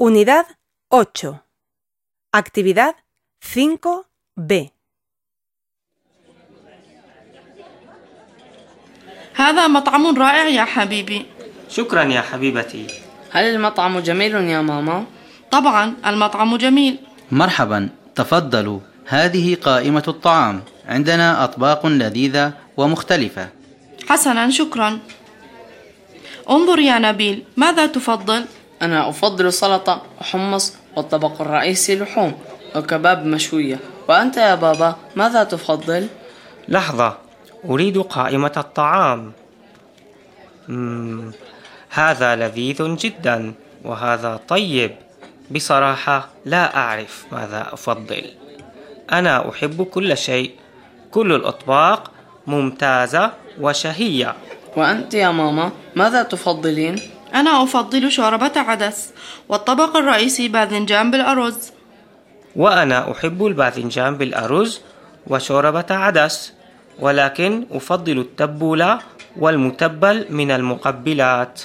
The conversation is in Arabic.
Unidad 8. Actividad 5B. هذا مطعم رائع يا حبيبي. شكرا يا حبيبتي. هل المطعم جميل يا ماما؟ طبعا المطعم جميل. مرحبا. تفضلوا. هذه قائمة الطعام. عندنا أطباق لذيذة ومختلفة. حسنا شكرا. انظر يا نبيل ماذا تفضل؟ أنا أفضل سلطة وحمص والطبق الرئيسي لحوم وكباب مشوية وأنت يا بابا ماذا تفضل؟ لحظة أريد قائمة الطعام مم. هذا لذيذ جدا وهذا طيب بصراحة لا أعرف ماذا أفضل أنا أحب كل شيء كل الأطباق ممتازة وشهية وأنت يا ماما ماذا تفضلين؟ أنا أفضل شوربة عدس والطبق الرئيسي باذنجان بالأرز. وأنا أحب الباذنجان بالأرز وشوربة عدس ولكن أفضل التبولة والمتبل من المقبلات.